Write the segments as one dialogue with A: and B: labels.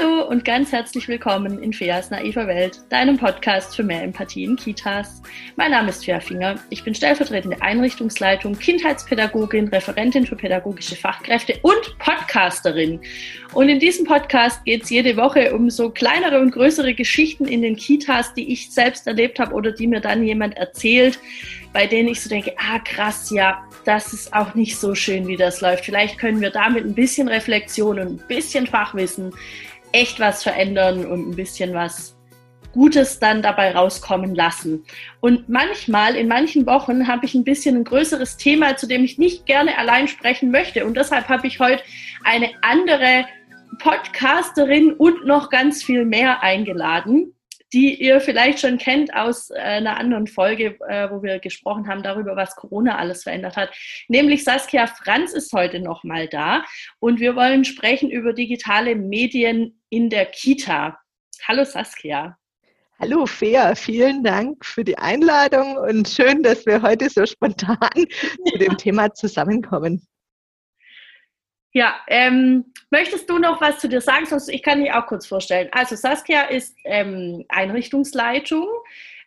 A: Hallo und ganz herzlich willkommen in Feas naiver Welt, deinem Podcast für mehr Empathie in Kitas. Mein Name ist Fea Finger. Ich bin stellvertretende Einrichtungsleitung, Kindheitspädagogin, Referentin für pädagogische Fachkräfte und Podcasterin. Und in diesem Podcast geht es jede Woche um so kleinere und größere Geschichten in den Kitas, die ich selbst erlebt habe oder die mir dann jemand erzählt, bei denen ich so denke, ah krass, ja, das ist auch nicht so schön, wie das läuft. Vielleicht können wir damit ein bisschen Reflexion und ein bisschen Fachwissen echt was verändern und ein bisschen was Gutes dann dabei rauskommen lassen. Und manchmal, in manchen Wochen, habe ich ein bisschen ein größeres Thema, zu dem ich nicht gerne allein sprechen möchte. Und deshalb habe ich heute eine andere Podcasterin und noch ganz viel mehr eingeladen die ihr vielleicht schon kennt aus äh, einer anderen Folge, äh, wo wir gesprochen haben darüber, was Corona alles verändert hat. Nämlich Saskia Franz ist heute nochmal da und wir wollen sprechen über digitale Medien in der Kita. Hallo Saskia.
B: Hallo Fea, vielen Dank für die Einladung und schön, dass wir heute so spontan zu dem Thema zusammenkommen.
A: Ja, ähm, möchtest du noch was zu dir sagen? Sonst ich kann dich auch kurz vorstellen. Also Saskia ist ähm, Einrichtungsleitung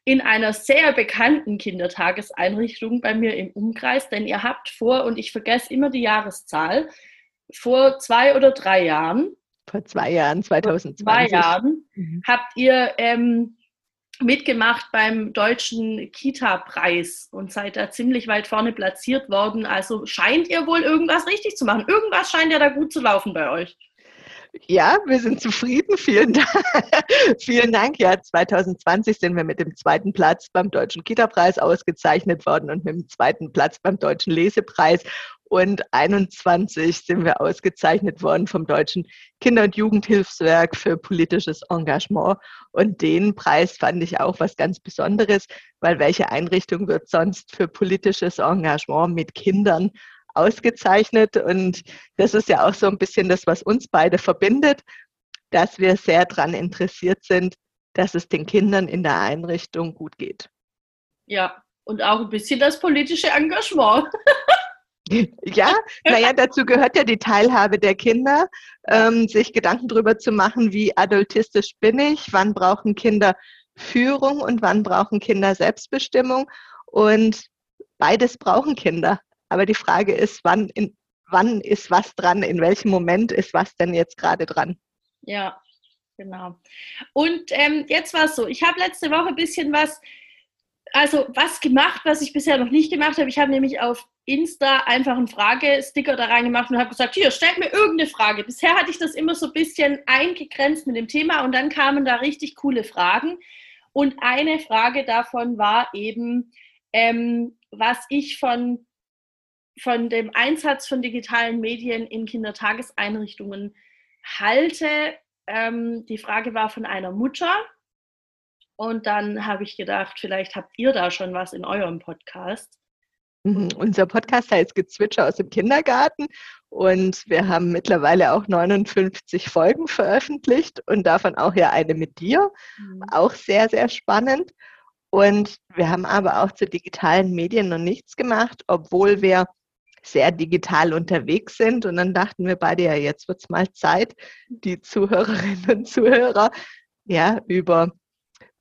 A: in einer sehr bekannten Kindertageseinrichtung bei mir im Umkreis, denn ihr habt vor, und ich vergesse immer die Jahreszahl, vor zwei oder drei Jahren.
B: Vor zwei Jahren, 2020.
A: Vor zwei Jahren mhm. habt ihr ähm, mitgemacht beim deutschen Kita-Preis und seid da ziemlich weit vorne platziert worden. Also scheint ihr wohl irgendwas richtig zu machen. Irgendwas scheint ja da gut zu laufen bei euch.
B: Ja, wir sind zufrieden. Vielen Dank. Vielen Dank. Ja, 2020 sind wir mit dem zweiten Platz beim Deutschen Kita-Preis ausgezeichnet worden und mit dem zweiten Platz beim Deutschen Lesepreis und 21 sind wir ausgezeichnet worden vom Deutschen Kinder- und Jugendhilfswerk für politisches Engagement. Und den Preis fand ich auch was ganz Besonderes, weil welche Einrichtung wird sonst für politisches Engagement mit Kindern ausgezeichnet? Und das ist ja auch so ein bisschen das, was uns beide verbindet, dass wir sehr daran interessiert sind, dass es den Kindern in der Einrichtung gut geht.
A: Ja, und auch ein bisschen das politische Engagement.
B: Ja, naja, dazu gehört ja die Teilhabe der Kinder, ähm, sich Gedanken darüber zu machen, wie adultistisch bin ich, wann brauchen Kinder Führung und wann brauchen Kinder Selbstbestimmung. Und beides brauchen Kinder. Aber die Frage ist, wann, in, wann ist was dran, in welchem Moment ist was denn jetzt gerade dran?
A: Ja, genau. Und ähm, jetzt war es so, ich habe letzte Woche ein bisschen was also was gemacht, was ich bisher noch nicht gemacht habe. Ich habe nämlich auf Insta einfach einen Fragesticker da reingemacht und habe gesagt, hier, stellt mir irgendeine Frage. Bisher hatte ich das immer so ein bisschen eingegrenzt mit dem Thema und dann kamen da richtig coole Fragen. Und eine Frage davon war eben, ähm, was ich von, von dem Einsatz von digitalen Medien in Kindertageseinrichtungen halte. Ähm, die Frage war von einer Mutter, und dann habe ich gedacht, vielleicht habt ihr da schon was in eurem Podcast.
B: Mhm. Unser Podcast heißt Gezwitscher aus dem Kindergarten und wir haben mittlerweile auch 59 Folgen veröffentlicht und davon auch ja eine mit dir. Mhm. Auch sehr, sehr spannend. Und wir haben aber auch zu digitalen Medien noch nichts gemacht, obwohl wir sehr digital unterwegs sind. Und dann dachten wir beide, ja, jetzt wird es mal Zeit, die Zuhörerinnen und Zuhörer ja über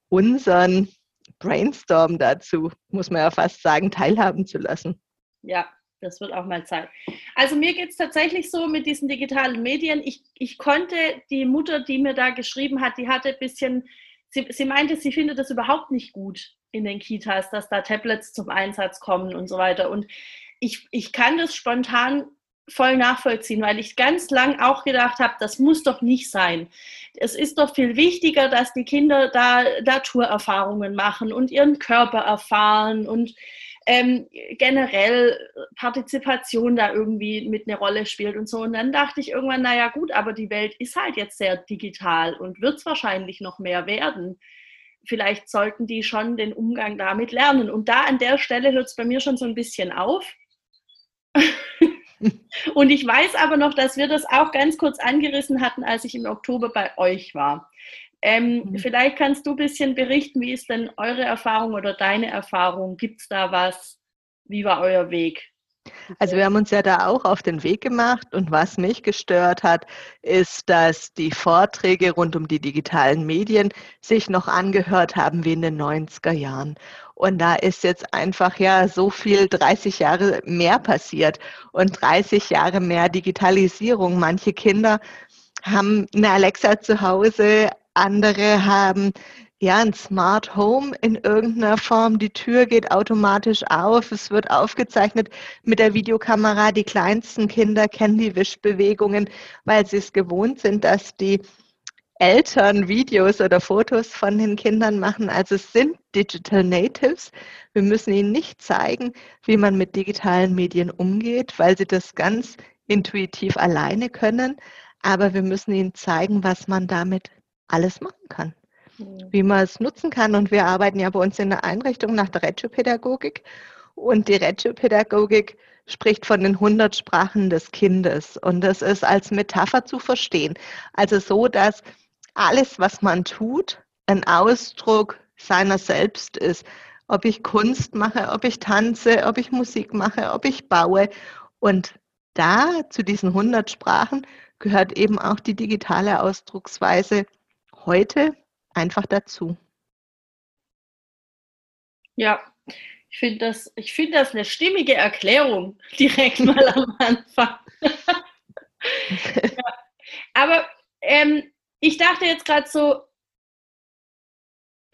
B: unseren Brainstorm dazu, muss man ja fast sagen, teilhaben zu lassen.
A: Ja, das wird auch mal Zeit. Also mir geht es tatsächlich so mit diesen digitalen Medien. Ich, ich konnte die Mutter, die mir da geschrieben hat, die hatte ein bisschen, sie, sie meinte, sie findet das überhaupt nicht gut in den Kitas, dass da Tablets zum Einsatz kommen und so weiter. Und ich, ich kann das spontan voll nachvollziehen, weil ich ganz lang auch gedacht habe, das muss doch nicht sein. Es ist doch viel wichtiger, dass die Kinder da Naturerfahrungen machen und ihren Körper erfahren und ähm, generell Partizipation da irgendwie mit eine Rolle spielt und so. Und dann dachte ich irgendwann, naja gut, aber die Welt ist halt jetzt sehr digital und wird es wahrscheinlich noch mehr werden. Vielleicht sollten die schon den Umgang damit lernen. Und da an der Stelle hört es bei mir schon so ein bisschen auf. Und ich weiß aber noch, dass wir das auch ganz kurz angerissen hatten, als ich im Oktober bei euch war. Ähm, mhm. Vielleicht kannst du ein bisschen berichten, wie ist denn eure Erfahrung oder deine Erfahrung? Gibt es da was? Wie war euer Weg?
B: Also wir haben uns ja da auch auf den Weg gemacht und was mich gestört hat, ist, dass die Vorträge rund um die digitalen Medien sich noch angehört haben wie in den 90er Jahren. Und da ist jetzt einfach ja so viel 30 Jahre mehr passiert und 30 Jahre mehr Digitalisierung. Manche Kinder haben eine Alexa zu Hause, andere haben ja, ein Smart Home in irgendeiner Form. Die Tür geht automatisch auf. Es wird aufgezeichnet mit der Videokamera. Die kleinsten Kinder kennen die Wischbewegungen, weil sie es gewohnt sind, dass die Eltern Videos oder Fotos von den Kindern machen. Also es sind Digital Natives. Wir müssen ihnen nicht zeigen, wie man mit digitalen Medien umgeht, weil sie das ganz intuitiv alleine können. Aber wir müssen ihnen zeigen, was man damit alles machen kann wie man es nutzen kann. Und wir arbeiten ja bei uns in der Einrichtung nach der Reggio-Pädagogik. Und die Reggio-Pädagogik spricht von den 100 Sprachen des Kindes. Und das ist als Metapher zu verstehen. Also so, dass alles, was man tut, ein Ausdruck seiner selbst ist. Ob ich Kunst mache, ob ich tanze, ob ich Musik mache, ob ich baue. Und da zu diesen 100 Sprachen gehört eben auch die digitale Ausdrucksweise heute einfach dazu.
A: Ja, ich finde das, find das eine stimmige Erklärung direkt mal am Anfang. ja. Aber ähm, ich dachte jetzt gerade so,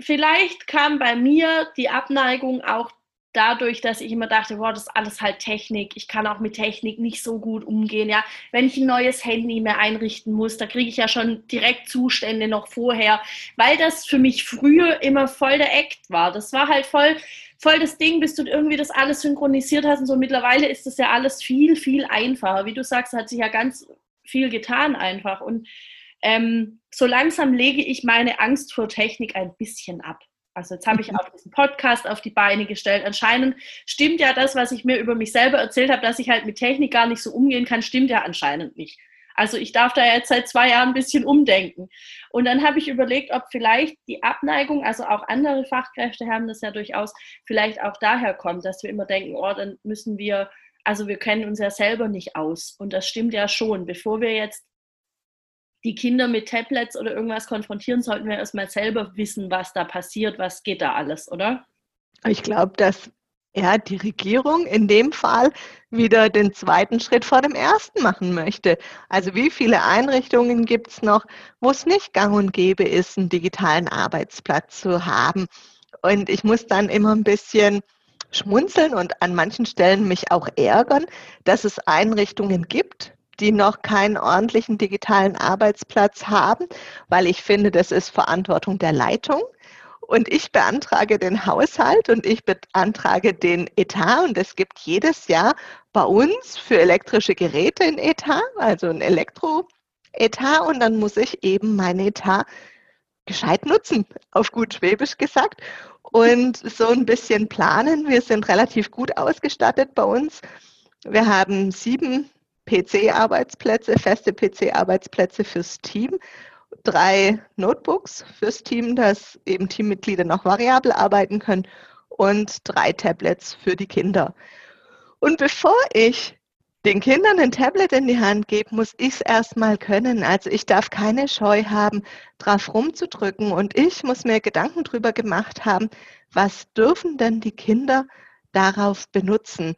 A: vielleicht kam bei mir die Abneigung auch dadurch, dass ich immer dachte, wow, das ist alles halt Technik. Ich kann auch mit Technik nicht so gut umgehen. Ja, wenn ich ein neues Handy mehr einrichten muss, da kriege ich ja schon direkt Zustände noch vorher, weil das für mich früher immer voll der Act war. Das war halt voll, voll das Ding, bis du irgendwie das alles synchronisiert hast und so. Mittlerweile ist das ja alles viel, viel einfacher. Wie du sagst, hat sich ja ganz viel getan einfach und ähm, so langsam lege ich meine Angst vor Technik ein bisschen ab. Also jetzt habe ich auch diesen Podcast auf die Beine gestellt. Anscheinend stimmt ja das, was ich mir über mich selber erzählt habe, dass ich halt mit Technik gar nicht so umgehen kann, stimmt ja anscheinend nicht. Also ich darf da jetzt seit zwei Jahren ein bisschen umdenken. Und dann habe ich überlegt, ob vielleicht die Abneigung, also auch andere Fachkräfte haben das ja durchaus, vielleicht auch daher kommt, dass wir immer denken, oh, dann müssen wir, also wir kennen uns ja selber nicht aus. Und das stimmt ja schon. Bevor wir jetzt die Kinder mit Tablets oder irgendwas konfrontieren, sollten wir erstmal selber wissen, was da passiert, was geht da alles, oder?
B: Ich glaube, dass ja, die Regierung in dem Fall wieder den zweiten Schritt vor dem ersten machen möchte. Also wie viele Einrichtungen gibt es noch, wo es nicht gang und gäbe ist, einen digitalen Arbeitsplatz zu haben? Und ich muss dann immer ein bisschen schmunzeln und an manchen Stellen mich auch ärgern, dass es Einrichtungen gibt, die noch keinen ordentlichen digitalen Arbeitsplatz haben, weil ich finde, das ist Verantwortung der Leitung. Und ich beantrage den Haushalt und ich beantrage den Etat und es gibt jedes Jahr bei uns für elektrische Geräte ein Etat, also ein Elektro-Etat und dann muss ich eben mein Etat gescheit nutzen, auf gut Schwäbisch gesagt und so ein bisschen planen. Wir sind relativ gut ausgestattet bei uns. Wir haben sieben PC-Arbeitsplätze, feste PC-Arbeitsplätze fürs Team, drei Notebooks fürs Team, dass eben Teammitglieder noch variabel arbeiten können und drei Tablets für die Kinder. Und bevor ich den Kindern ein Tablet in die Hand gebe, muss ich es erstmal können. Also ich darf keine Scheu haben, drauf rumzudrücken. Und ich muss mir Gedanken darüber gemacht haben, was dürfen denn die Kinder darauf benutzen.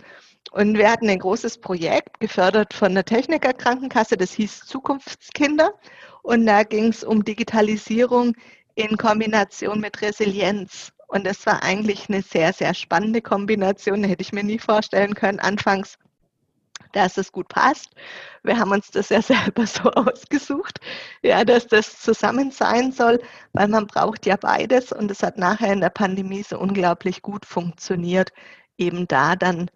B: Und wir hatten ein großes Projekt, gefördert von der Techniker Krankenkasse, das hieß Zukunftskinder. Und da ging es um Digitalisierung in Kombination mit Resilienz. Und das war eigentlich eine sehr, sehr spannende Kombination. Hätte ich mir nie vorstellen können, anfangs, dass es gut passt. Wir haben uns das ja selber so ausgesucht, ja, dass das zusammen sein soll, weil man braucht ja beides. Und es hat nachher in der Pandemie so unglaublich gut funktioniert, eben da dann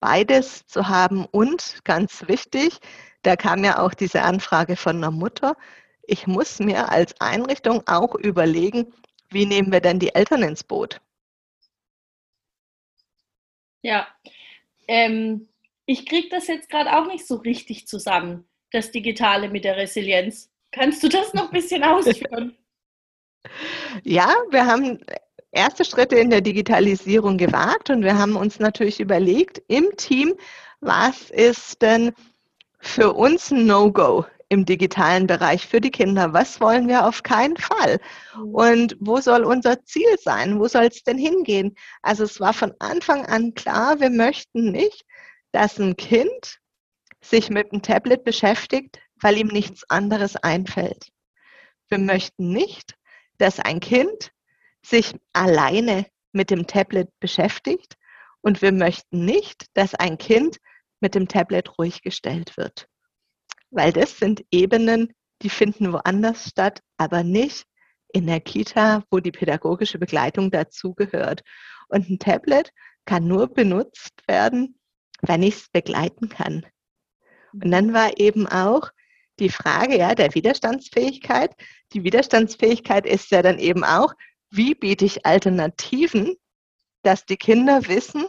B: beides zu haben und ganz wichtig, da kam ja auch diese Anfrage von einer Mutter, ich muss mir als Einrichtung auch überlegen, wie nehmen wir denn die Eltern ins Boot?
A: Ja, ähm, ich kriege das jetzt gerade auch nicht so richtig zusammen, das Digitale mit der Resilienz. Kannst du das noch ein bisschen ausführen?
B: Ja, wir haben erste Schritte in der Digitalisierung gewagt und wir haben uns natürlich überlegt, im Team, was ist denn für uns ein No-Go im digitalen Bereich für die Kinder? Was wollen wir auf keinen Fall? Mhm. Und wo soll unser Ziel sein? Wo soll es denn hingehen? Also es war von Anfang an klar, wir möchten nicht, dass ein Kind sich mit dem Tablet beschäftigt, weil ihm nichts anderes einfällt. Wir möchten nicht, dass ein Kind sich alleine mit dem Tablet beschäftigt und wir möchten nicht, dass ein Kind mit dem Tablet ruhig gestellt wird. Weil das sind Ebenen, die finden woanders statt, aber nicht in der Kita, wo die pädagogische Begleitung dazugehört. Und ein Tablet kann nur benutzt werden, wenn ich es begleiten kann. Und dann war eben auch die Frage ja, der Widerstandsfähigkeit. Die Widerstandsfähigkeit ist ja dann eben auch, wie biete ich Alternativen, dass die Kinder wissen,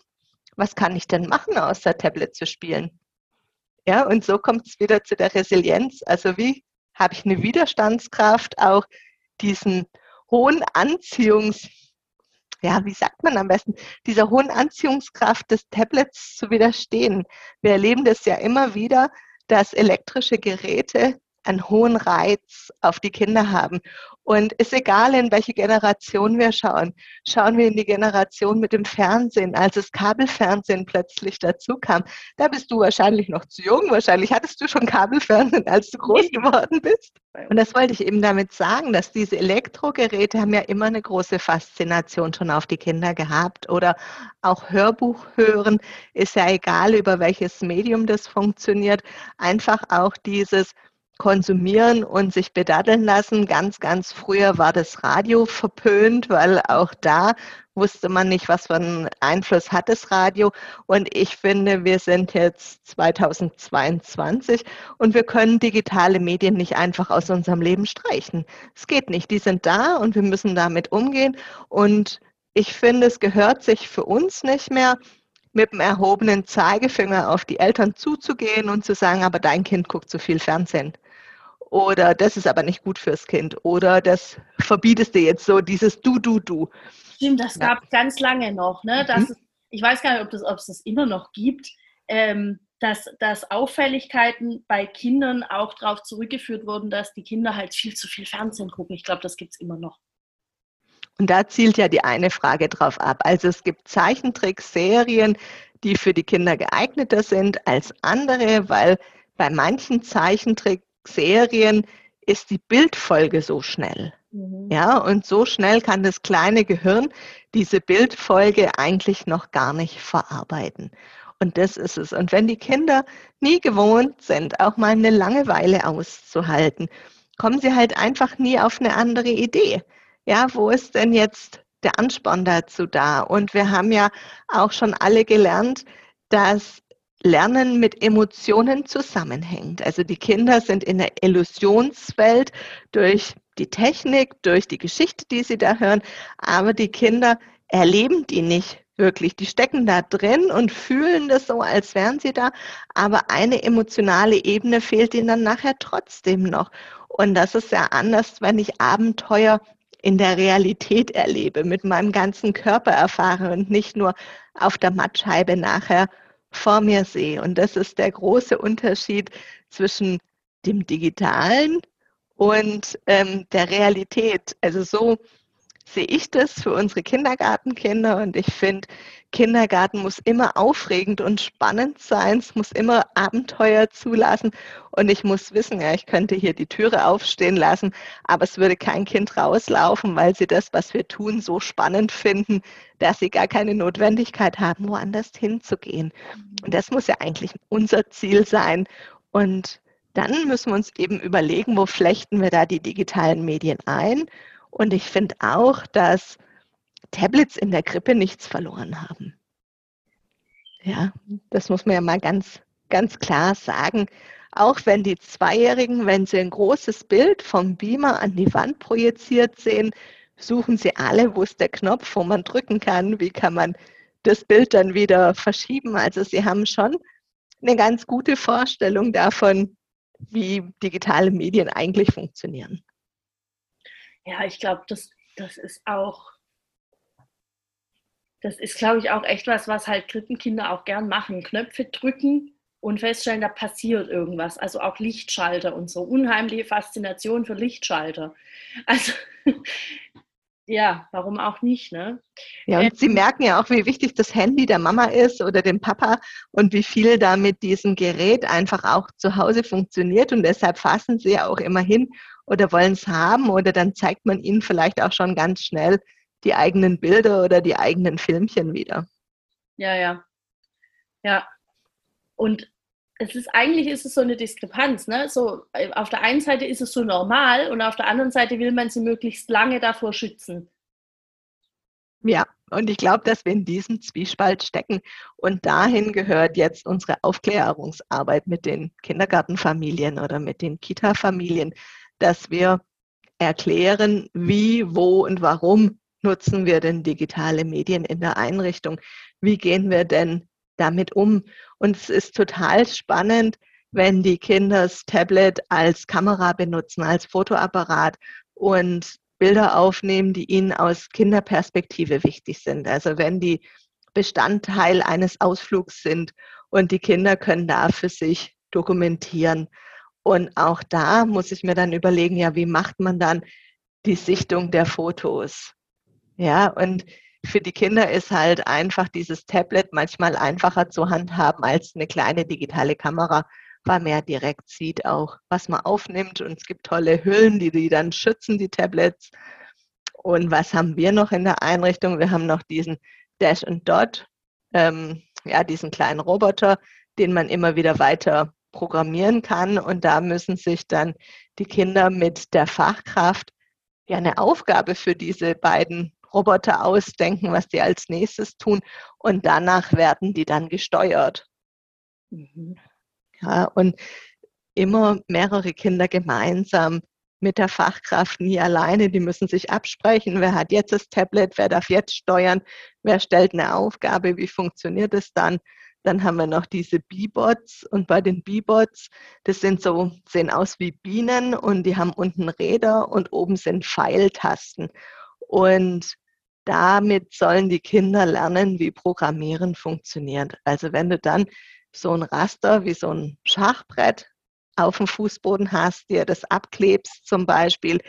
B: was kann ich denn machen, außer Tablet zu spielen? Ja, und so kommt es wieder zu der Resilienz. Also wie habe ich eine Widerstandskraft, auch diesen hohen Anziehungs, ja, wie sagt man am besten, dieser hohen Anziehungskraft des Tablets zu widerstehen. Wir erleben das ja immer wieder, dass elektrische Geräte einen hohen Reiz auf die Kinder haben. Und ist egal, in welche Generation wir schauen. Schauen wir in die Generation mit dem Fernsehen, als das Kabelfernsehen plötzlich dazu kam. Da bist du wahrscheinlich noch zu jung. Wahrscheinlich hattest du schon Kabelfernsehen, als du groß geworden bist. Und das wollte ich eben damit sagen, dass diese Elektrogeräte haben ja immer eine große Faszination schon auf die Kinder gehabt. Oder auch Hörbuch hören ist ja egal, über welches Medium das funktioniert. Einfach auch dieses konsumieren und sich bedaddeln lassen. Ganz, ganz früher war das Radio verpönt, weil auch da wusste man nicht, was für einen Einfluss hat das Radio. Und ich finde, wir sind jetzt 2022 und wir können digitale Medien nicht einfach aus unserem Leben streichen. Es geht nicht. Die sind da und wir müssen damit umgehen. Und ich finde, es gehört sich für uns nicht mehr, mit dem erhobenen Zeigefinger auf die Eltern zuzugehen und zu sagen, aber dein Kind guckt zu viel Fernsehen oder das ist aber nicht gut fürs Kind oder das verbietest du jetzt so, dieses Du, Du, Du.
A: Stimmt, das gab es ganz lange noch. Ne? Das, mhm. ich weiß gar nicht, ob, das, ob es das immer noch gibt, ähm, dass, dass Auffälligkeiten bei Kindern auch darauf zurückgeführt wurden, dass die Kinder halt viel zu viel Fernsehen gucken. Ich glaube, das gibt es immer noch.
B: Und da zielt ja die eine Frage drauf ab. Also es gibt Zeichentrickserien, die für die Kinder geeigneter sind als andere, weil bei manchen Zeichentrick Serien ist die Bildfolge so schnell. Mhm. Ja, und so schnell kann das kleine Gehirn diese Bildfolge eigentlich noch gar nicht verarbeiten. Und das ist es. Und wenn die Kinder nie gewohnt sind, auch mal eine Langeweile auszuhalten, kommen sie halt einfach nie auf eine andere Idee. Ja, wo ist denn jetzt der Ansporn dazu da? Und wir haben ja auch schon alle gelernt, dass Lernen mit Emotionen zusammenhängt. Also die Kinder sind in der Illusionswelt durch die Technik, durch die Geschichte, die sie da hören, aber die Kinder erleben die nicht wirklich. Die stecken da drin und fühlen das so, als wären sie da, aber eine emotionale Ebene fehlt ihnen dann nachher trotzdem noch. Und das ist ja anders, wenn ich Abenteuer in der Realität erlebe, mit meinem ganzen Körper erfahre und nicht nur auf der Mattscheibe nachher vor mir sehe. Und das ist der große Unterschied zwischen dem Digitalen und ähm, der Realität. Also so sehe ich das für unsere Kindergartenkinder und ich finde, Kindergarten muss immer aufregend und spannend sein, es muss immer Abenteuer zulassen und ich muss wissen, ja, ich könnte hier die Türe aufstehen lassen, aber es würde kein Kind rauslaufen, weil sie das, was wir tun, so spannend finden, dass sie gar keine Notwendigkeit haben, woanders hinzugehen. Und das muss ja eigentlich unser Ziel sein und dann müssen wir uns eben überlegen, wo flechten wir da die digitalen Medien ein und ich finde auch, dass Tablets in der Krippe nichts verloren haben. Ja, das muss man ja mal ganz, ganz klar sagen. Auch wenn die Zweijährigen, wenn sie ein großes Bild vom Beamer an die Wand projiziert sehen, suchen sie alle, wo ist der Knopf, wo man drücken kann, wie kann man das Bild dann wieder verschieben. Also sie haben schon eine ganz gute Vorstellung davon, wie digitale Medien eigentlich funktionieren
A: ja, ich glaube, das, das ist auch Das ist, glaube ich, auch echt was, was halt Krippenkinder auch gern machen. Knöpfe drücken und feststellen, da passiert irgendwas. Also auch Lichtschalter und so. Unheimliche Faszination für Lichtschalter. Also ja, warum auch nicht, ne?
B: Ja, und ähm, Sie merken ja auch, wie wichtig das Handy der Mama ist oder dem Papa und wie viel da mit diesem Gerät einfach auch zu Hause funktioniert und deshalb fassen Sie ja auch immer hin oder wollen es haben oder dann zeigt man ihnen vielleicht auch schon ganz schnell die eigenen Bilder oder die eigenen Filmchen wieder.
A: Ja, ja. Ja. Und es ist eigentlich ist es so eine Diskrepanz, ne? So äh, auf der einen Seite ist es so normal und auf der anderen Seite will man sie möglichst lange davor schützen.
B: Ja, und ich glaube, dass wir in diesem Zwiespalt stecken. Und dahin gehört jetzt unsere Aufklärungsarbeit mit den Kindergartenfamilien oder mit den Kita-Familien, dass wir erklären, wie, wo und warum nutzen wir denn digitale Medien in der Einrichtung? Wie gehen wir denn damit um? Und es ist total spannend, wenn die Kinder das Tablet als Kamera benutzen, als Fotoapparat und Bilder aufnehmen, die ihnen aus Kinderperspektive wichtig sind. Also wenn die Bestandteil eines Ausflugs sind und die Kinder können da für sich dokumentieren. Und auch da muss ich mir dann überlegen, ja, wie macht man dann die Sichtung der Fotos? Ja, und für die Kinder ist halt einfach dieses Tablet manchmal einfacher zu handhaben als eine kleine digitale Kamera, weil man ja direkt sieht auch, was man aufnimmt. Und es gibt tolle Hüllen, die die dann schützen, die Tablets. Und was haben wir noch in der Einrichtung? Wir haben noch diesen Dash and Dot, ähm, ja, diesen kleinen Roboter, den man immer wieder weiter programmieren kann. Und da müssen sich dann die Kinder mit der Fachkraft ja eine Aufgabe für diese beiden Roboter ausdenken, was die als nächstes tun und danach werden die dann gesteuert. Mhm. Ja, und immer mehrere Kinder gemeinsam mit der Fachkraft, nie alleine. Die müssen sich absprechen, wer hat jetzt das Tablet, wer darf jetzt steuern, wer stellt eine Aufgabe, wie funktioniert es dann. Dann haben wir noch diese B-Bots und bei den B-Bots, das sind so, sehen aus wie Bienen und die haben unten Räder und oben sind Pfeiltasten. Und damit sollen die Kinder lernen, wie Programmieren funktioniert. Also wenn du dann so ein Raster wie so ein Schachbrett auf dem Fußboden hast, dir das abklebst zum Beispiel,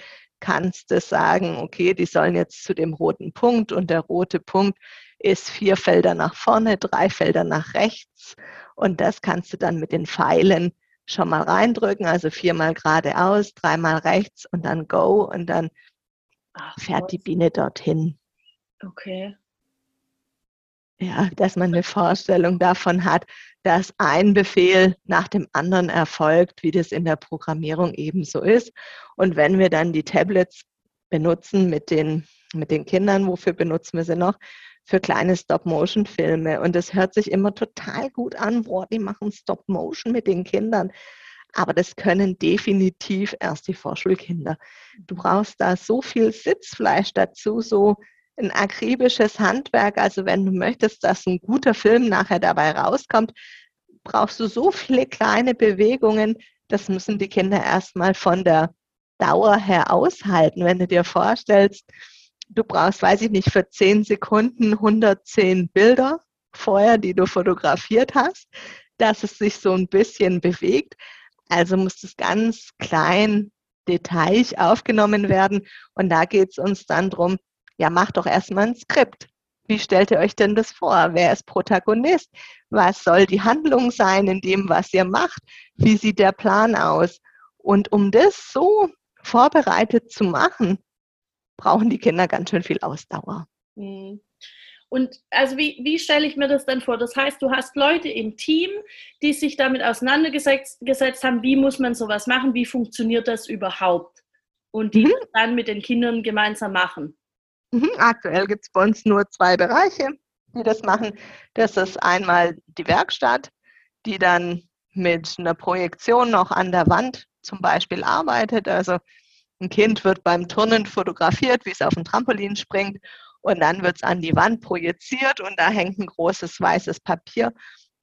B: kannst du sagen, okay, die sollen jetzt zu dem roten Punkt und der rote Punkt ist vier Felder nach vorne, drei Felder nach rechts und das kannst du dann mit den Pfeilen schon mal reindrücken, also viermal geradeaus, dreimal rechts und dann Go und dann fährt die Biene dorthin.
A: Okay.
B: Ja, dass man eine Vorstellung davon hat, dass ein Befehl nach dem anderen erfolgt, wie das in der Programmierung ebenso ist. Und wenn wir dann die Tablets benutzen mit den, mit den Kindern, wofür benutzen wir sie noch? Für kleine Stop-Motion-Filme. Und das hört sich immer total gut an. Boah, die machen Stop-Motion mit den Kindern. Aber das können definitiv erst die Vorschulkinder. Du brauchst da so viel Sitzfleisch dazu, so ein akribisches Handwerk. Also wenn du möchtest, dass ein guter Film nachher dabei rauskommt, brauchst du so viele kleine Bewegungen. Das müssen die Kinder erstmal von der Dauer her aushalten. Wenn du dir vorstellst, du brauchst, weiß ich nicht, für 10 Sekunden 110 Bilder vorher, die du fotografiert hast, dass es sich so ein bisschen bewegt. Also muss es ganz klein, detaillich aufgenommen werden. Und da geht es uns dann darum, ja, macht doch erstmal ein Skript. Wie stellt ihr euch denn das vor? Wer ist Protagonist? Was soll die Handlung sein in dem, was ihr macht? Wie sieht der Plan aus? Und um das so vorbereitet zu machen, brauchen die Kinder ganz schön viel Ausdauer.
A: Mhm. Und also wie, wie stelle ich mir das denn vor? Das heißt, du hast Leute im Team, die sich damit auseinandergesetzt gesetzt haben, wie muss man sowas machen, wie funktioniert das überhaupt? Und die mhm. dann mit den Kindern gemeinsam machen.
B: Mhm, aktuell gibt es bei uns nur zwei Bereiche, die das machen. Das ist einmal die Werkstatt, die dann mit einer Projektion noch an der Wand zum Beispiel arbeitet. Also ein Kind wird beim Turnen fotografiert, wie es auf dem Trampolin springt und dann wird es an die Wand projiziert und da hängt ein großes weißes Papier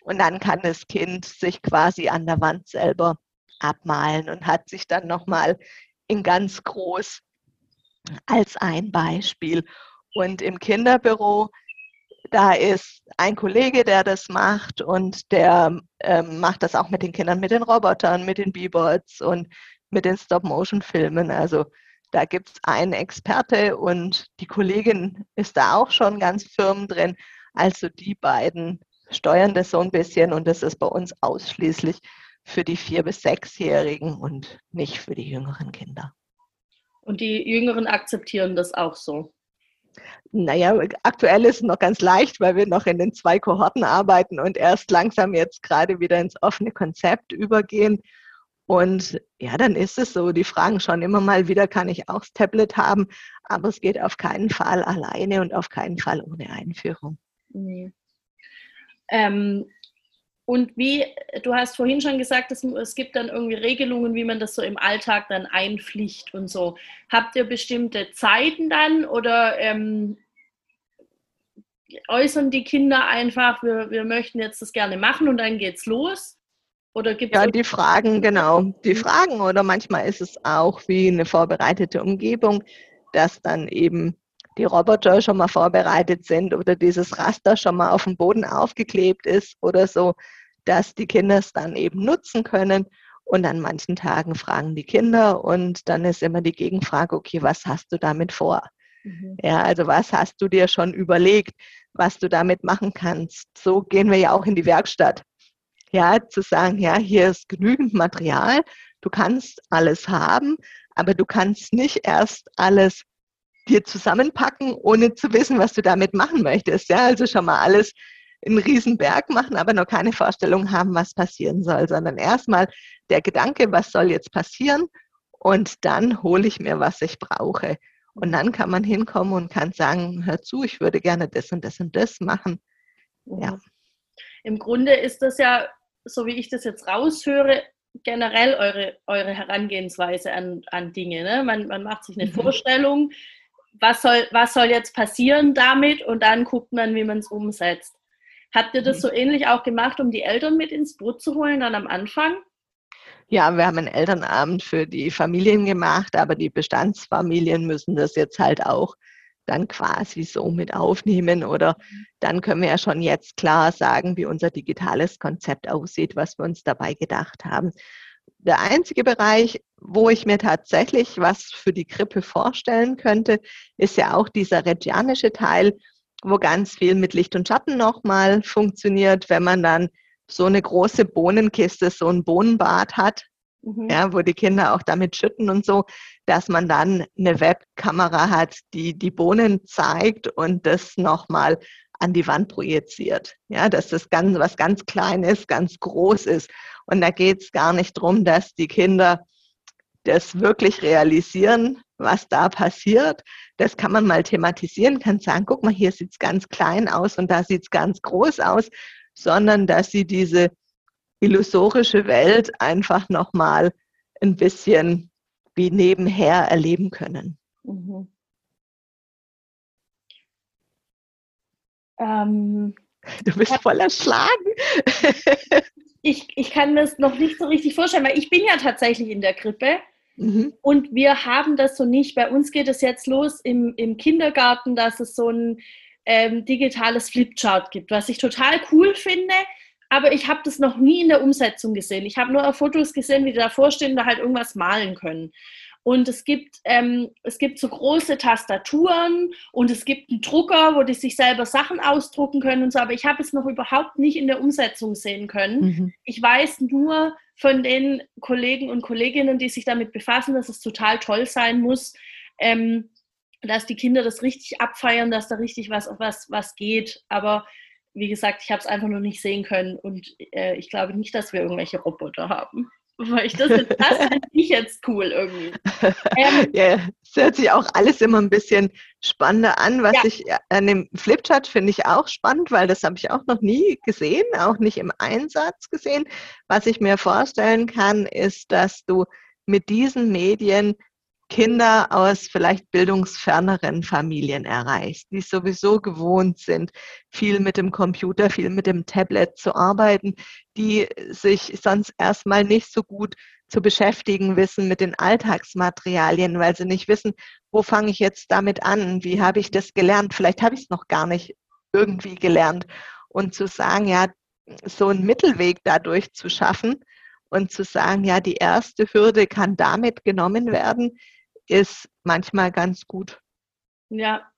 B: und dann kann das Kind sich quasi an der Wand selber abmalen und hat sich dann nochmal in ganz groß als ein Beispiel. Und im Kinderbüro da ist ein Kollege, der das macht und der ähm, macht das auch mit den Kindern, mit den Robotern, mit den B-Bots und mit den Stop-Motion-Filmen. Also da gibt es einen Experte und die Kollegin ist da auch schon ganz firm drin. Also die beiden steuern das so ein bisschen und das ist bei uns ausschließlich für die vier- bis sechsjährigen und nicht für die jüngeren Kinder.
A: Und die Jüngeren akzeptieren das auch so?
B: Naja, aktuell ist es noch ganz leicht, weil wir noch in den zwei Kohorten arbeiten und erst langsam jetzt gerade wieder ins offene Konzept übergehen. Und ja, dann ist es so. Die fragen schon immer mal wieder, kann ich auch das Tablet haben? Aber es geht auf keinen Fall alleine und auf keinen Fall ohne Einführung. Nee.
A: Ähm, und wie, du hast vorhin schon gesagt, es, es gibt dann irgendwie Regelungen, wie man das so im Alltag dann einpflicht und so. Habt ihr bestimmte Zeiten dann oder ähm, äußern die Kinder einfach, wir, wir möchten jetzt das gerne machen und dann geht's los?
B: Oder gibt's ja, die Fragen, genau. Die. Fragen oder manchmal ist es auch wie eine vorbereitete Umgebung, dass dann eben die Roboter schon mal vorbereitet sind oder dieses Raster schon mal auf dem Boden aufgeklebt ist oder so, dass die Kinder es dann eben nutzen können. Und an manchen Tagen fragen die Kinder und dann ist immer die Gegenfrage, okay, was hast du damit vor? Mhm. Ja, also was hast du dir schon überlegt, was du damit machen kannst? So gehen wir ja auch in die Werkstatt. Ja, zu sagen, ja, hier ist genügend Material, du kannst alles haben, aber du kannst nicht erst alles dir zusammenpacken, ohne zu wissen, was du damit machen möchtest. Ja, also schon mal alles einen Riesenberg machen, aber noch keine Vorstellung haben, was passieren soll, sondern erstmal der Gedanke, was soll jetzt passieren und dann hole ich mir, was ich brauche. Und dann kann man hinkommen und kann sagen, hör zu, ich würde gerne das und das und das machen.
A: Ja. Im Grunde ist das ja, so wie ich das jetzt raushöre, generell eure, eure Herangehensweise an, an Dinge. Ne? Man, man macht sich eine mhm. Vorstellung, was soll, was soll jetzt passieren damit und dann guckt man, wie man es umsetzt. Habt ihr das mhm. so ähnlich auch gemacht, um die Eltern mit ins Boot zu holen, dann am Anfang?
B: Ja, wir haben einen Elternabend für die Familien gemacht, aber die Bestandsfamilien müssen das jetzt halt auch dann quasi so mit aufnehmen oder dann können wir ja schon jetzt klar sagen, wie unser digitales Konzept aussieht, was wir uns dabei gedacht haben. Der einzige Bereich, wo ich mir tatsächlich was für die Krippe vorstellen könnte, ist ja auch dieser regianische Teil, wo ganz viel mit Licht und Schatten nochmal funktioniert, wenn man dann so eine große Bohnenkiste, so ein Bohnenbad hat, mhm. ja, wo die Kinder auch damit schütten und so, dass man dann eine Webkamera hat, die die Bohnen zeigt und das nochmal an die Wand projiziert. Ja, dass das ganz, was ganz klein ist, ganz groß ist. Und da geht es gar nicht darum, dass die Kinder das wirklich realisieren, was da passiert. Das kann man mal thematisieren, kann sagen, guck mal, hier sieht es ganz klein aus und da sieht es ganz groß aus, sondern dass sie diese illusorische Welt einfach nochmal ein bisschen wie nebenher erleben können. Mhm. Ähm, du bist voll erschlagen.
A: ich, ich kann mir das noch nicht so richtig vorstellen, weil ich bin ja tatsächlich in der Krippe. Mhm. Und wir haben das so nicht. Bei uns geht es jetzt los im, im Kindergarten, dass es so ein ähm, digitales Flipchart gibt, was ich total cool finde. Aber ich habe das noch nie in der Umsetzung gesehen. Ich habe nur auf Fotos gesehen, wie die davor stehen, da halt irgendwas malen können. Und es gibt, ähm, es gibt so große Tastaturen und es gibt einen Drucker, wo die sich selber Sachen ausdrucken können und so. Aber ich habe es noch überhaupt nicht in der Umsetzung sehen können. Mhm. Ich weiß nur von den Kollegen und Kolleginnen, die sich damit befassen, dass es total toll sein muss, ähm, dass die Kinder das richtig abfeiern, dass da richtig was, was, was geht. Aber wie gesagt, ich habe es einfach noch nicht sehen können und äh, ich glaube nicht, dass wir irgendwelche Roboter haben. Weil ich das, das finde ich jetzt cool irgendwie.
B: Ähm, ja, es hört sich auch alles immer ein bisschen spannender an. Was ja. ich an dem Flipchart finde ich auch spannend, weil das habe ich auch noch nie gesehen, auch nicht im Einsatz gesehen. Was ich mir vorstellen kann, ist, dass du mit diesen Medien Kinder aus vielleicht bildungsferneren Familien erreichst, die sowieso gewohnt sind, viel mit dem Computer, viel mit dem Tablet zu arbeiten, die sich sonst erstmal nicht so gut zu beschäftigen wissen mit den Alltagsmaterialien, weil sie nicht wissen, wo fange ich jetzt damit an, wie habe ich das gelernt, vielleicht habe ich es noch gar nicht irgendwie gelernt. Und zu sagen, ja, so einen Mittelweg dadurch zu schaffen und zu sagen, ja, die erste Hürde kann damit genommen werden, ist manchmal ganz gut.
A: Ja.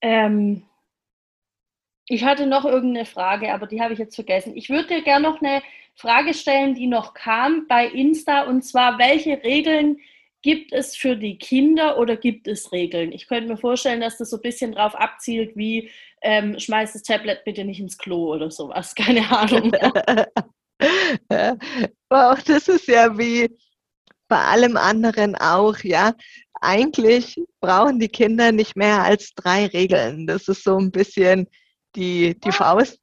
A: Ähm, ich hatte noch irgendeine Frage, aber die habe ich jetzt vergessen. Ich würde dir gerne noch eine Frage stellen, die noch kam bei Insta, und zwar, welche Regeln gibt es für die Kinder oder gibt es Regeln? Ich könnte mir vorstellen, dass das so ein bisschen drauf abzielt, wie ähm, schmeiß das Tablet bitte nicht ins Klo oder sowas. Keine Ahnung.
B: auch das ist ja wie bei allem anderen auch, ja. Eigentlich brauchen die Kinder nicht mehr als drei Regeln. Das ist so ein bisschen die, die Faust,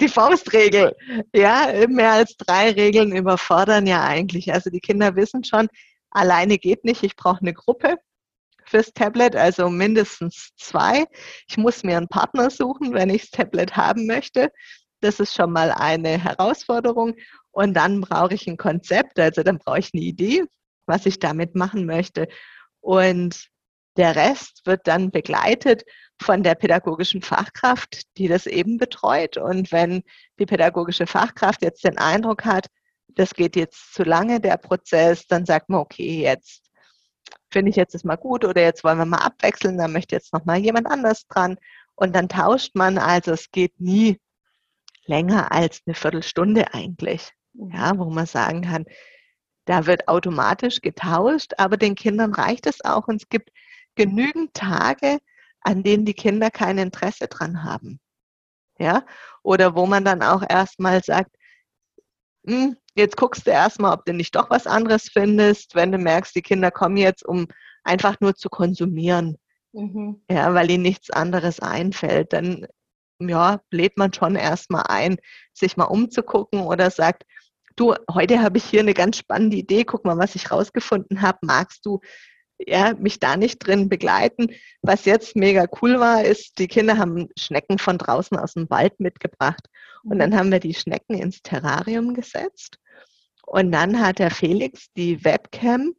B: die Faustregel. Ja, mehr als drei Regeln überfordern ja eigentlich. Also die Kinder wissen schon, alleine geht nicht. Ich brauche eine Gruppe fürs Tablet, also mindestens zwei. Ich muss mir einen Partner suchen, wenn ich das Tablet haben möchte. Das ist schon mal eine Herausforderung. Und dann brauche ich ein Konzept, also dann brauche ich eine Idee, was ich damit machen möchte. Und der Rest wird dann begleitet von der pädagogischen Fachkraft, die das eben betreut. Und wenn die pädagogische Fachkraft jetzt den Eindruck hat, das geht jetzt zu lange, der Prozess, dann sagt man, okay, jetzt finde ich jetzt das mal gut oder jetzt wollen wir mal abwechseln, dann möchte jetzt noch mal jemand anders dran. Und dann tauscht man, also es geht nie länger als eine Viertelstunde eigentlich, ja, wo man sagen kann, da wird automatisch getauscht, aber den Kindern reicht es auch und es gibt genügend Tage, an denen die Kinder kein Interesse dran haben. Ja, oder wo man dann auch erstmal sagt, hm, jetzt guckst du erstmal, ob du nicht doch was anderes findest, wenn du merkst, die Kinder kommen jetzt, um einfach nur zu konsumieren. Mhm. Ja, weil ihnen nichts anderes einfällt. Dann ja, lädt man schon erstmal ein, sich mal umzugucken oder sagt, du, heute habe ich hier eine ganz spannende Idee, guck mal, was ich rausgefunden habe. Magst du ja, mich da nicht drin begleiten. Was jetzt mega cool war, ist, die Kinder haben Schnecken von draußen aus dem Wald mitgebracht. Und dann mhm. haben wir die Schnecken ins Terrarium gesetzt. Und dann hat der Felix die Webcam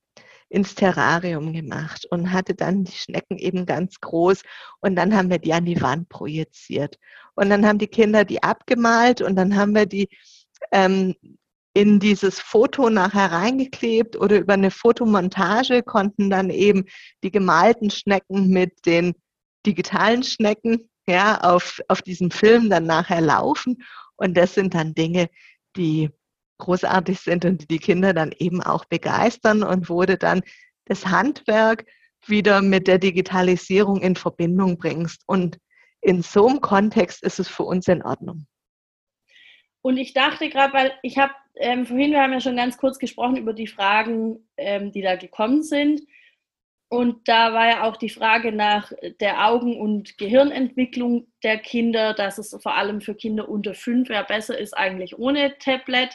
B: ins Terrarium gemacht und hatte dann die Schnecken eben ganz groß. Und dann haben wir die an die Wand projiziert. Und dann haben die Kinder die abgemalt und dann haben wir die ähm, in dieses Foto nachher reingeklebt oder über eine Fotomontage konnten dann eben die gemalten Schnecken mit den digitalen Schnecken ja, auf, auf diesem Film dann nachher laufen. Und das sind dann Dinge, die großartig sind und die die Kinder dann eben auch begeistern und wurde dann das Handwerk wieder mit der Digitalisierung in Verbindung bringst. Und in so einem Kontext ist es für uns in Ordnung.
A: Und ich dachte gerade, weil ich habe ähm, vorhin, wir haben ja schon ganz kurz gesprochen über die Fragen, ähm, die da gekommen sind. Und da war ja auch die Frage nach der Augen- und Gehirnentwicklung der Kinder, dass es vor allem für Kinder unter fünf ja besser ist eigentlich ohne Tablet.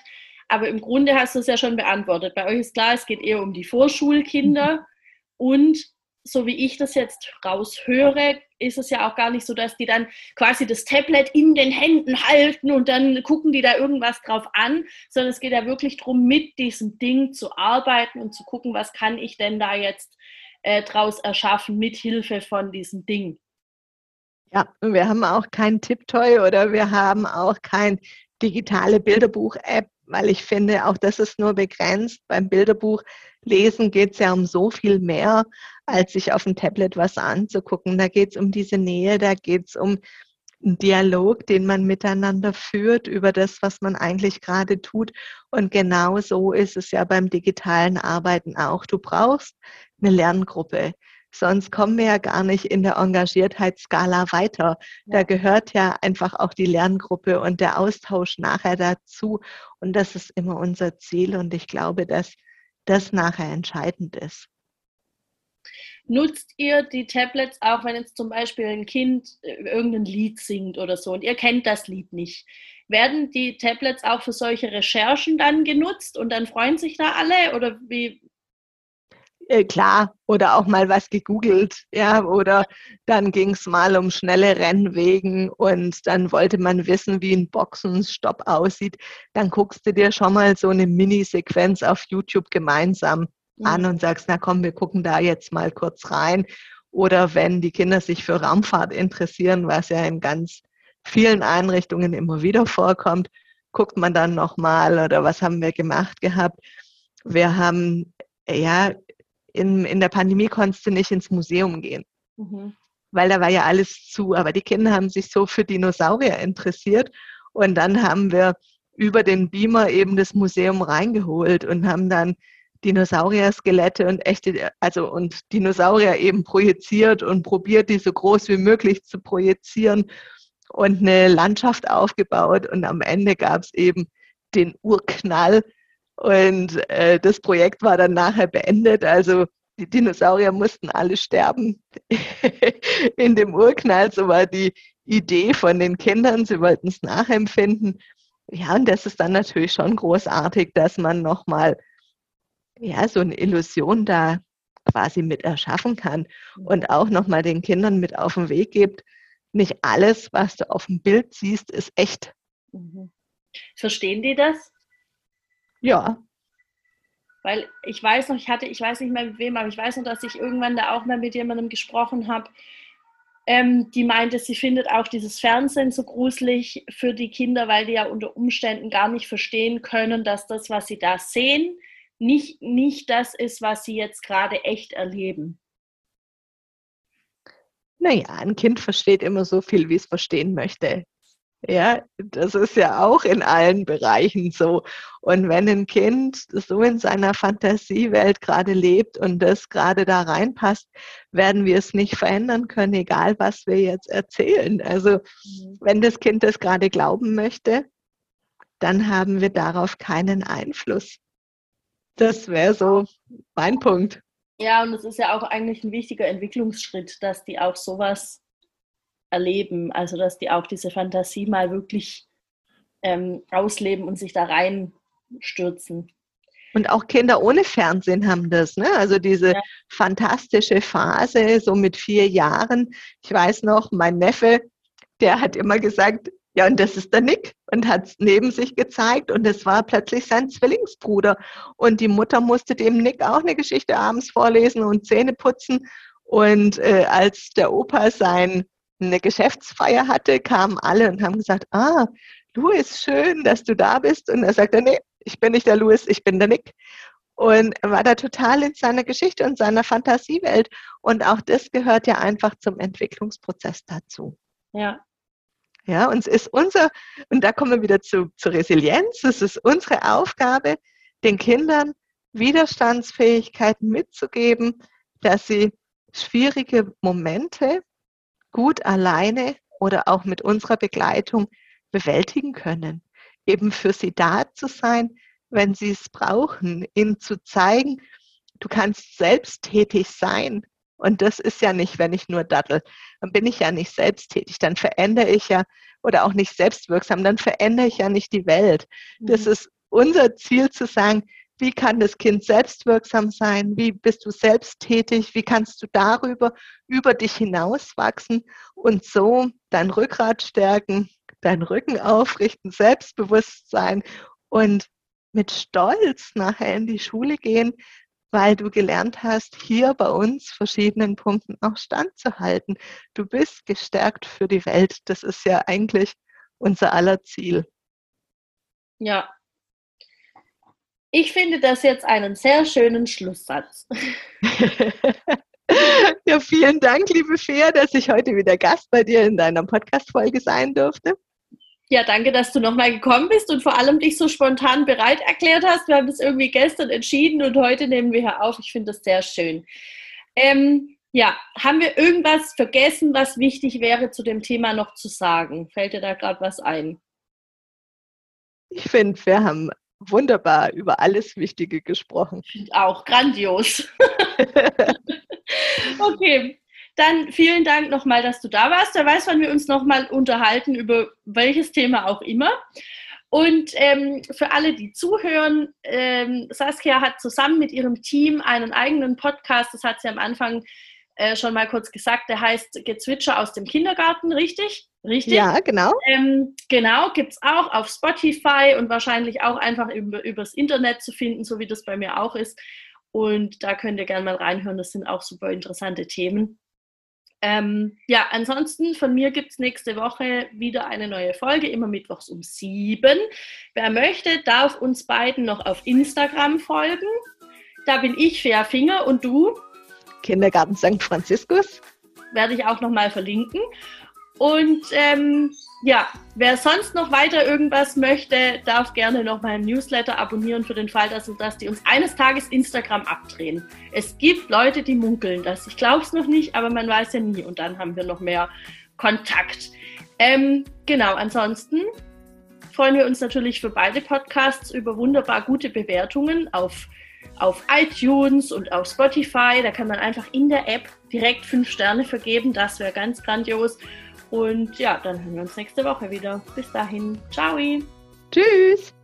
A: Aber im Grunde hast du es ja schon beantwortet. Bei euch ist klar, es geht eher um die Vorschulkinder. Mhm. Und so wie ich das jetzt raushöre, ist es ja auch gar nicht so, dass die dann quasi das Tablet in den Händen halten und dann gucken die da irgendwas drauf an, sondern es geht ja wirklich darum, mit diesem Ding zu arbeiten und zu gucken, was kann ich denn da jetzt äh, draus erschaffen mit Hilfe von diesem Ding.
B: Ja, und wir haben auch kein Tipptoy oder wir haben auch kein digitale Bilderbuch-App, weil ich finde, auch das ist nur begrenzt. Beim Bilderbuch lesen geht es ja um so viel mehr als sich auf dem Tablet was anzugucken. Da geht es um diese Nähe, da geht es um einen Dialog, den man miteinander führt über das, was man eigentlich gerade tut. Und genau so ist es ja beim digitalen Arbeiten auch. Du brauchst eine Lerngruppe. Sonst kommen wir ja gar nicht in der Engagiertheitsskala weiter. Da gehört ja einfach auch die Lerngruppe und der Austausch nachher dazu. Und das ist immer unser Ziel. Und ich glaube, dass das nachher entscheidend ist.
A: Nutzt ihr die Tablets auch, wenn jetzt zum Beispiel ein Kind äh, irgendein Lied singt oder so und ihr kennt das Lied nicht? Werden die Tablets auch für solche Recherchen dann genutzt und dann freuen sich da alle oder wie?
B: Äh, klar, oder auch mal was gegoogelt, ja, oder dann ging es mal um schnelle Rennwegen und dann wollte man wissen, wie ein Boxenstopp aussieht. Dann guckst du dir schon mal so eine Minisequenz auf YouTube gemeinsam an und sagst, na komm, wir gucken da jetzt mal kurz rein. Oder wenn die Kinder sich für Raumfahrt interessieren, was ja in ganz vielen Einrichtungen immer wieder vorkommt, guckt man dann nochmal oder was haben wir gemacht gehabt. Wir haben, ja, in, in der Pandemie konntest du nicht ins Museum gehen, mhm. weil da war ja alles zu. Aber die Kinder haben sich so für Dinosaurier interessiert und dann haben wir über den Beamer eben das Museum reingeholt und haben dann Dinosaurier-Skelette und echte, also und Dinosaurier eben projiziert und probiert, die so groß wie möglich zu projizieren und eine Landschaft aufgebaut. Und am Ende gab es eben den Urknall. Und äh, das Projekt war dann nachher beendet. Also die Dinosaurier mussten alle sterben in dem Urknall. So war die Idee von den Kindern. Sie wollten es nachempfinden. Ja, und das ist dann natürlich schon großartig, dass man nochmal ja, so eine Illusion da quasi mit erschaffen kann und auch nochmal den Kindern mit auf den Weg gibt. Nicht alles, was du auf dem Bild siehst, ist echt. Mhm.
A: Verstehen die das?
B: Ja.
A: Weil ich weiß noch, ich hatte, ich weiß nicht mehr mit wem, aber ich weiß noch, dass ich irgendwann da auch mal mit jemandem gesprochen habe, ähm, die meinte, sie findet auch dieses Fernsehen so gruselig für die Kinder, weil die ja unter Umständen gar nicht verstehen können, dass das, was sie da sehen, nicht, nicht das ist, was sie jetzt gerade echt erleben.
B: Naja, ein Kind versteht immer so viel, wie es verstehen möchte. Ja, das ist ja auch in allen Bereichen so. Und wenn ein Kind so in seiner Fantasiewelt gerade lebt und das gerade da reinpasst, werden wir es nicht verändern können, egal was wir jetzt erzählen. Also mhm. wenn das Kind das gerade glauben möchte, dann haben wir darauf keinen Einfluss. Das wäre so mein Punkt.
A: Ja, und es ist ja auch eigentlich ein wichtiger Entwicklungsschritt, dass die auch sowas erleben. Also dass die auch diese Fantasie mal wirklich ähm, ausleben und sich da reinstürzen.
B: Und auch Kinder ohne Fernsehen haben das, ne? Also diese ja. fantastische Phase, so mit vier Jahren. Ich weiß noch, mein Neffe, der hat immer gesagt, ja, und das ist der Nick und hat es neben sich gezeigt und es war plötzlich sein Zwillingsbruder. Und die Mutter musste dem Nick auch eine Geschichte abends vorlesen und Zähne putzen. Und äh, als der Opa sein eine Geschäftsfeier hatte, kamen alle und haben gesagt, ah, Louis, schön, dass du da bist. Und er sagte, nee, ich bin nicht der Louis, ich bin der Nick. Und er war da total in seiner Geschichte und seiner Fantasiewelt. Und auch das gehört ja einfach zum Entwicklungsprozess dazu.
A: Ja.
B: Ja, und es ist unser, und da kommen wir wieder zu, zur Resilienz, es ist unsere Aufgabe, den Kindern Widerstandsfähigkeiten mitzugeben, dass sie schwierige Momente gut alleine oder auch mit unserer Begleitung bewältigen können. Eben für sie da zu sein, wenn sie es brauchen, ihnen zu zeigen, du kannst selbsttätig sein. Und das ist ja nicht, wenn ich nur dattel, dann bin ich ja nicht selbsttätig, dann verändere ich ja, oder auch nicht selbstwirksam, dann verändere ich ja nicht die Welt. Das mhm. ist unser Ziel zu sagen, wie kann das Kind selbstwirksam sein? Wie bist du selbsttätig? Wie kannst du darüber über dich hinauswachsen und so dein Rückgrat stärken, deinen Rücken aufrichten, Selbstbewusstsein und mit Stolz nachher in die Schule gehen, weil du gelernt hast, hier bei uns verschiedenen Punkten auch standzuhalten. Du bist gestärkt für die Welt. Das ist ja eigentlich unser aller Ziel.
A: Ja, ich finde das jetzt einen sehr schönen Schlusssatz.
B: ja, vielen Dank, liebe Fea, dass ich heute wieder Gast bei dir in deiner Podcast-Folge sein durfte.
A: Ja, danke, dass du nochmal gekommen bist und vor allem dich so spontan bereit erklärt hast. Wir haben das irgendwie gestern entschieden und heute nehmen wir hier auf. Ich finde das sehr schön. Ähm, ja, haben wir irgendwas vergessen, was wichtig wäre, zu dem Thema noch zu sagen? Fällt dir da gerade was ein?
B: Ich finde, wir haben wunderbar über alles Wichtige gesprochen.
A: Auch grandios. okay, dann vielen Dank nochmal, dass du da warst. Wer weiß, wann wir uns nochmal unterhalten über welches Thema auch immer. Und ähm, für alle, die zuhören, ähm, Saskia hat zusammen mit ihrem Team einen eigenen Podcast, das hat sie am Anfang äh, schon mal kurz gesagt, der heißt Gezwitscher aus dem Kindergarten, richtig? Richtig?
B: Ja, genau.
A: Ähm, genau, gibt es auch auf Spotify und wahrscheinlich auch einfach über, übers Internet zu finden, so wie das bei mir auch ist. Und da könnt ihr gerne mal reinhören, das sind auch super interessante Themen. Ähm, ja, ansonsten von mir gibt es nächste Woche wieder eine neue Folge, immer mittwochs um sieben. Wer möchte, darf uns beiden noch auf Instagram folgen. Da bin ich Fair Finger und du?
B: Kindergarten St. Franziskus.
A: Werde ich auch nochmal verlinken. Und ähm, ja, wer sonst noch weiter irgendwas möchte, darf gerne noch meinen Newsletter abonnieren für den Fall, dass, dass die uns eines Tages Instagram abdrehen. Es gibt Leute, die munkeln das. Ich glaube es noch nicht, aber man weiß ja nie. Und dann haben wir noch mehr Kontakt. Ähm, genau, ansonsten freuen wir uns natürlich für beide Podcasts über wunderbar gute Bewertungen auf, auf iTunes und auf Spotify. Da kann man einfach in der App direkt fünf Sterne vergeben. Das wäre ganz grandios. Und ja, dann hören wir uns nächste Woche wieder. Bis dahin. Ciao.
B: Tschüss.